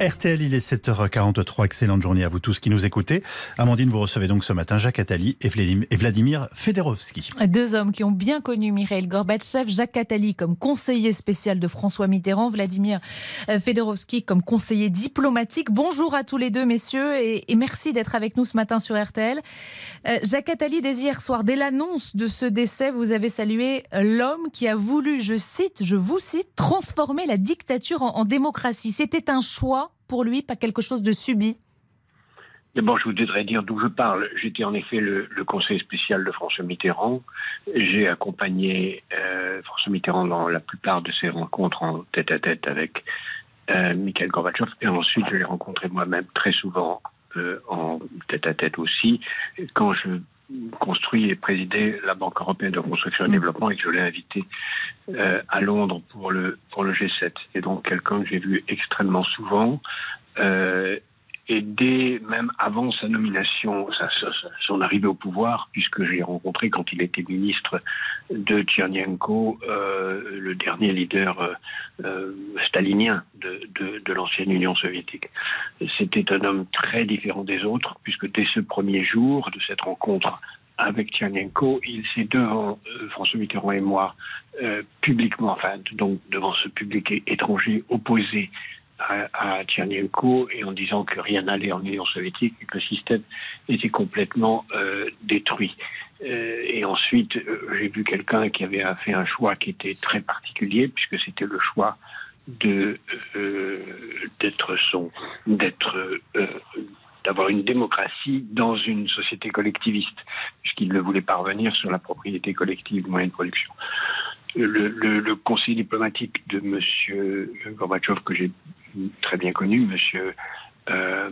RTL, il est 7h43. Excellente journée à vous tous qui nous écoutez. Amandine, vous recevez donc ce matin Jacques Attali et Vladimir Fedorovski. Deux hommes qui ont bien connu Mikhail Gorbatchev. Jacques Attali comme conseiller spécial de François Mitterrand, Vladimir euh, Fedorovski comme conseiller diplomatique. Bonjour à tous les deux, messieurs, et, merci d'être avec nous ce matin sur RTL. Euh, Jacques Attali, dès hier soir, dès l'annonce de ce décès, vous avez salué l'homme qui a voulu, je cite, je vous cite, transformer la dictature en démocratie. C'était un choix pour lui, pas quelque chose de subi D'abord, je voudrais dire d'où je parle. J'étais en effet le, conseiller spécial de François Mitterrand. J'ai accompagné euh, François Mitterrand dans la plupart de ses rencontres en tête-à-tête avec euh, Mikhail Gorbatchev. Et ensuite, je l'ai rencontré moi-même très souvent euh, en tête-à-tête aussi. Quand je construis et présidais la Banque européenne de reconstruction et mm. développement et que je l'ai invité euh, à Londres pour le, pour le G7. Et donc quelqu'un que j'ai vu extrêmement souvent. Euh, et dès même avant sa nomination, son arrivée au pouvoir, puisque j'ai rencontré quand il était ministre de Tchernyenko, euh, le dernier leader euh, stalinien de, de, l'ancienne Union soviétique. C'était un homme très différent des autres, puisque dès ce premier jour de cette rencontre avec Tchernyenko, il s'est devant euh, François Mitterrand et moi, euh, publiquement, enfin, donc devant ce public étranger opposé à, Tchernyenko et en disant que rien n'allait en Union soviétique et que le système était complètement euh, détruit. Euh, et ensuite, euh, j'ai vu quelqu'un qui avait fait un choix qui était très particulier, puisque c'était le choix de d'être son d'être d'avoir une démocratie dans une société collectiviste, puisqu'il ne voulait pas revenir sur la propriété collective du moyen de production. Le, le, le, conseiller diplomatique de M. Gorbatchev, que j'ai très bien connu, Monsieur euh,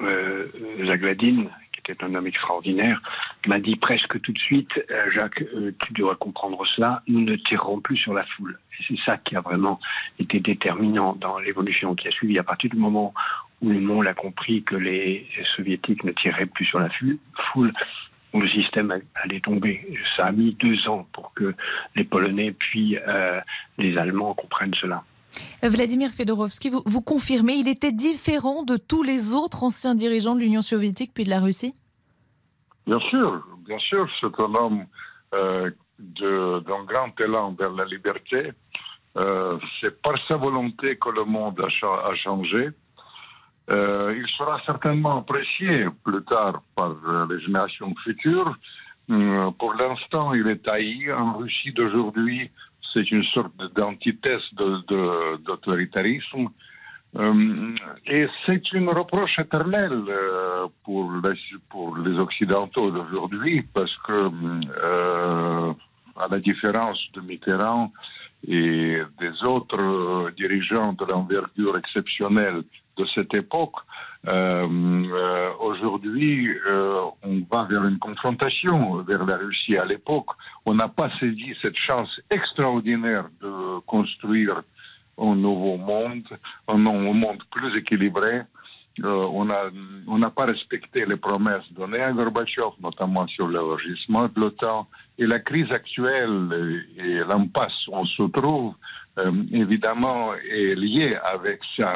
euh, Zagladin, qui était un homme extraordinaire, m'a dit presque tout de suite, euh, Jacques, tu dois comprendre cela, nous ne tirerons plus sur la foule. Et c'est ça qui a vraiment été déterminant dans l'évolution qui a suivi. À partir du moment où le monde a compris que les soviétiques ne tireraient plus sur la foule, le système allait tomber. Ça a mis deux ans pour que les Polonais puis les Allemands comprennent cela. Vladimir Fedorovski, vous, confirmez, il était différent de tous les autres anciens dirigeants de l'Union soviétique puis de la Russie? Bien sûr, bien sûr, c'est un homme euh, d'un grand élan vers la liberté. Euh, c'est par sa volonté que le monde a, changé. Euh, il sera certainement apprécié plus tard par les générations futures. pour l'instant, il est haï en Russie d'aujourd'hui c'est une sorte d'antithèse d'autoritarisme. Euh, et c'est une reproche éternelle euh, pour, les, pour les Occidentaux d'aujourd'hui, parce que, euh, à la différence de Mitterrand et des autres dirigeants de l'envergure exceptionnelle de cette époque, euh, euh, aujourd'hui, euh, on va vers une confrontation vers la Russie. À l'époque, on n'a pas saisi cette chance extraordinaire de construire un nouveau monde, un monde plus équilibré. on n'a pas respecté les promesses données à Gorbatchev, notamment sur l'élargissement de l'OTAN. Et la crise actuelle et l'impasse où on se trouve, évidemment, est liée avec ça.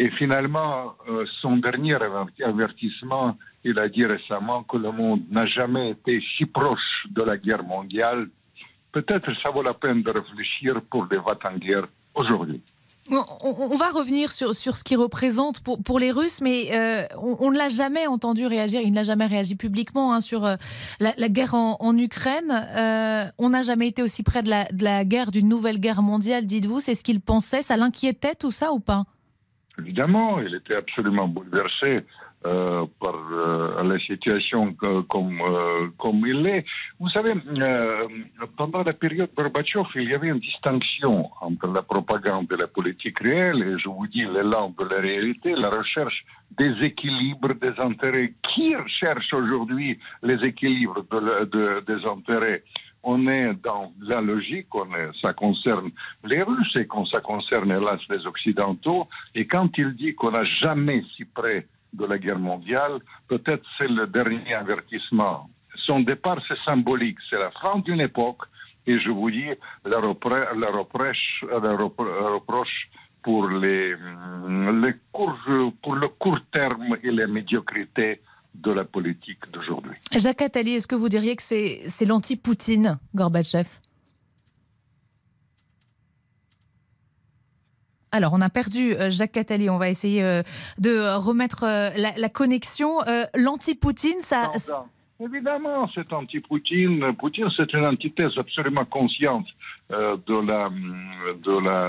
Et finalement, euh, son dernier avertissement, il a dit récemment que le monde n'a jamais été si proche de la guerre mondiale. Peut-être ça vaut la peine de réfléchir pour les votes en guerre aujourd'hui. On, va revenir sur, ce qu'il représente pour, les Russes, mais euh, on, ne l'a jamais entendu réagir. Il n'a jamais réagi publiquement hein, sur euh, la, guerre en, Ukraine. on n'a jamais été aussi près de la guerre, d'une nouvelle guerre mondiale, dites-vous. C'est ce qu'il pensait Ça l'inquiétait tout ça ou pas? Évidemment, il était absolument bouleversé euh, par euh, la situation comme, euh, comme il est. Vous savez, pendant la période Gorbatchev, il y avait une distinction entre la propagande et la politique réelle, et je vous dis l'élan de la réalité, la recherche des équilibres des intérêts. Qui recherche aujourd'hui les équilibres des intérêts on est dans la logique, on est, ça concerne les Russes et quand ça concerne hélas les Occidentaux. Et quand il dit qu'on n'a jamais si près de la guerre mondiale, peut-être c'est le dernier avertissement. Son départ, c'est symbolique. C'est la fin d'une époque. Et je vous dis, la, reproche, la reproche pour, les, les courts, pour le court terme et les médiocrités de la politique d'aujourd'hui. Jacques Attali, est-ce que vous diriez que c'est l'anti-Poutine, Gorbatchev? Alors, on a perdu euh, Jacques Attali. On va essayer euh, de remettre euh, la, connexion. L'anti-Poutine, ça. Évidemment, c'est anti-Poutine. Poutine, c'est une antithèse absolument consciente de, la, de, la,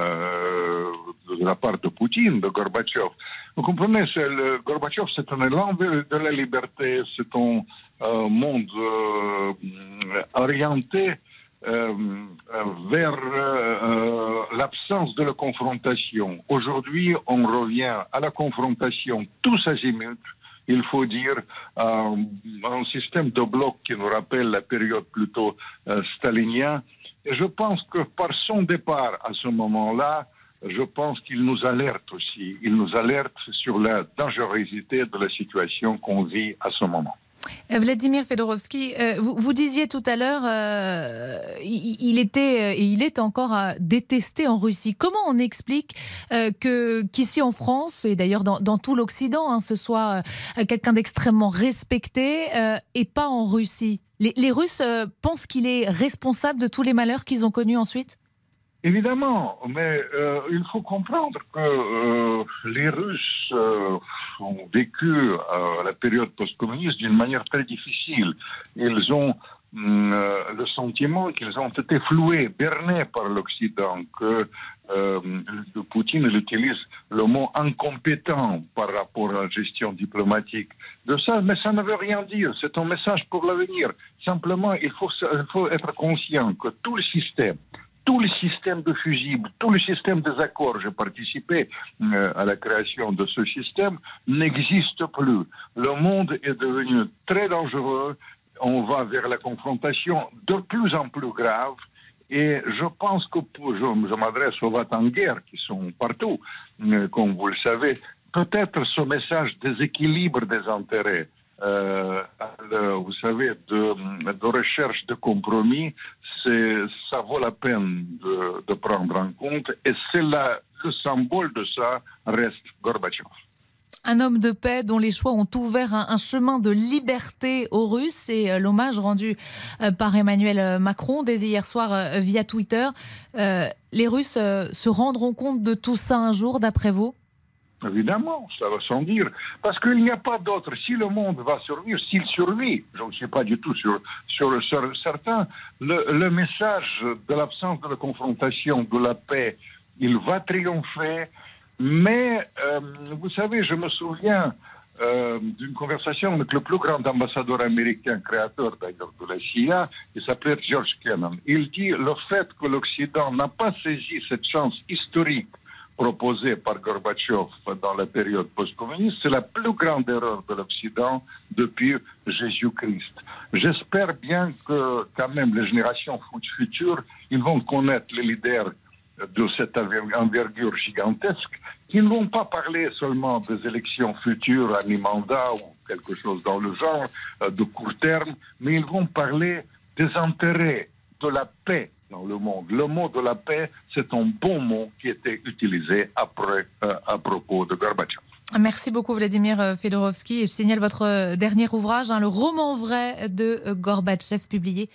de la part de Poutine, de Gorbatchev. Vous comprenez, le, Gorbatchev, c'est un élan de la liberté, c'est un monde orienté euh, vers euh, l'absence de la confrontation. Aujourd'hui, on revient à la confrontation tous azimuts. Il faut dire euh, un système de blocs qui nous rappelle la période plutôt stalinien. Et je pense que par son départ à ce moment-là, je pense qu'il nous alerte aussi. Il nous alerte sur la dangerosité de la situation qu'on vit à ce moment. Euh, Vladimir Fedorovski, euh, vous, disiez tout à l'heure, euh, il, était et il est encore détesté en Russie. Comment on explique que qu'ici en France et d'ailleurs dans, tout l'Occident, hein, ce soit quelqu'un d'extrêmement respecté et pas en Russie? Les Russes pensent qu'il est responsable de tous les malheurs qu'ils ont connus ensuite? Évidemment, mais euh, il faut comprendre que euh, les Russes euh, ont vécu à la période post-communiste d'une manière très difficile. Ils ont hum, le sentiment qu'ils ont été floués, bernés par l'Occident, que Poutine utilise le mot incompétent par rapport à la gestion diplomatique de ça, mais ça ne veut rien dire. C'est un message pour l'avenir. Simplement, il faut, il faut être conscient que tout le système, tout le système de fusibles, tout le système des accords, j'ai participé euh, à la création de ce système, n'existe plus. Le monde est devenu très dangereux, on va vers la confrontation de plus en plus grave, et je pense que je, je m'adresse aux votes en guerre qui sont partout, euh, comme vous le savez, peut-être ce message déséquilibre des intérêts euh, vous savez, de, recherche de compromis, ça vaut la peine de, de prendre en compte. Et c'est le symbole de ça reste Gorbatchev. Un homme de paix dont les choix ont ouvert un, chemin de liberté aux Russes et euh, l'hommage rendu euh, par Emmanuel Macron dès hier soir via Twitter. les Russes se rendront compte de tout ça un jour, d'après vous? Évidemment, ça va sans dire. Parce qu'il n'y a pas d'autre. Si le monde va survivre, s'il survit, je ne suis pas du tout sur, sur, certain, le, message de l'absence de la confrontation, de la paix, il va triompher. Mais, euh, vous savez, je me souviens euh, d'une conversation avec le plus grand ambassadeur américain, créateur d'ailleurs de la CIA, il s'appelait George Kennan. Il dit le fait que l'Occident n'a pas saisi cette chance historique proposé par Gorbatchev dans la période post-communiste, c'est la plus grande erreur de l'Occident depuis Jésus-Christ. J'espère bien que quand même les générations futures, ils vont connaître les leaders de cette envergure gigantesque, qui ne vont pas parler seulement des élections futures à mi-mandat ou quelque chose dans le genre euh, de court terme, mais ils vont parler des intérêts, de la paix, le monde. Le mot de la paix, c'est un bon mot qui était utilisé après, euh, à propos de Gorbatchev. Merci beaucoup Vladimir euh, Fedorovski je signale votre euh, dernier ouvrage, hein, le roman vrai de Gorbatchev publié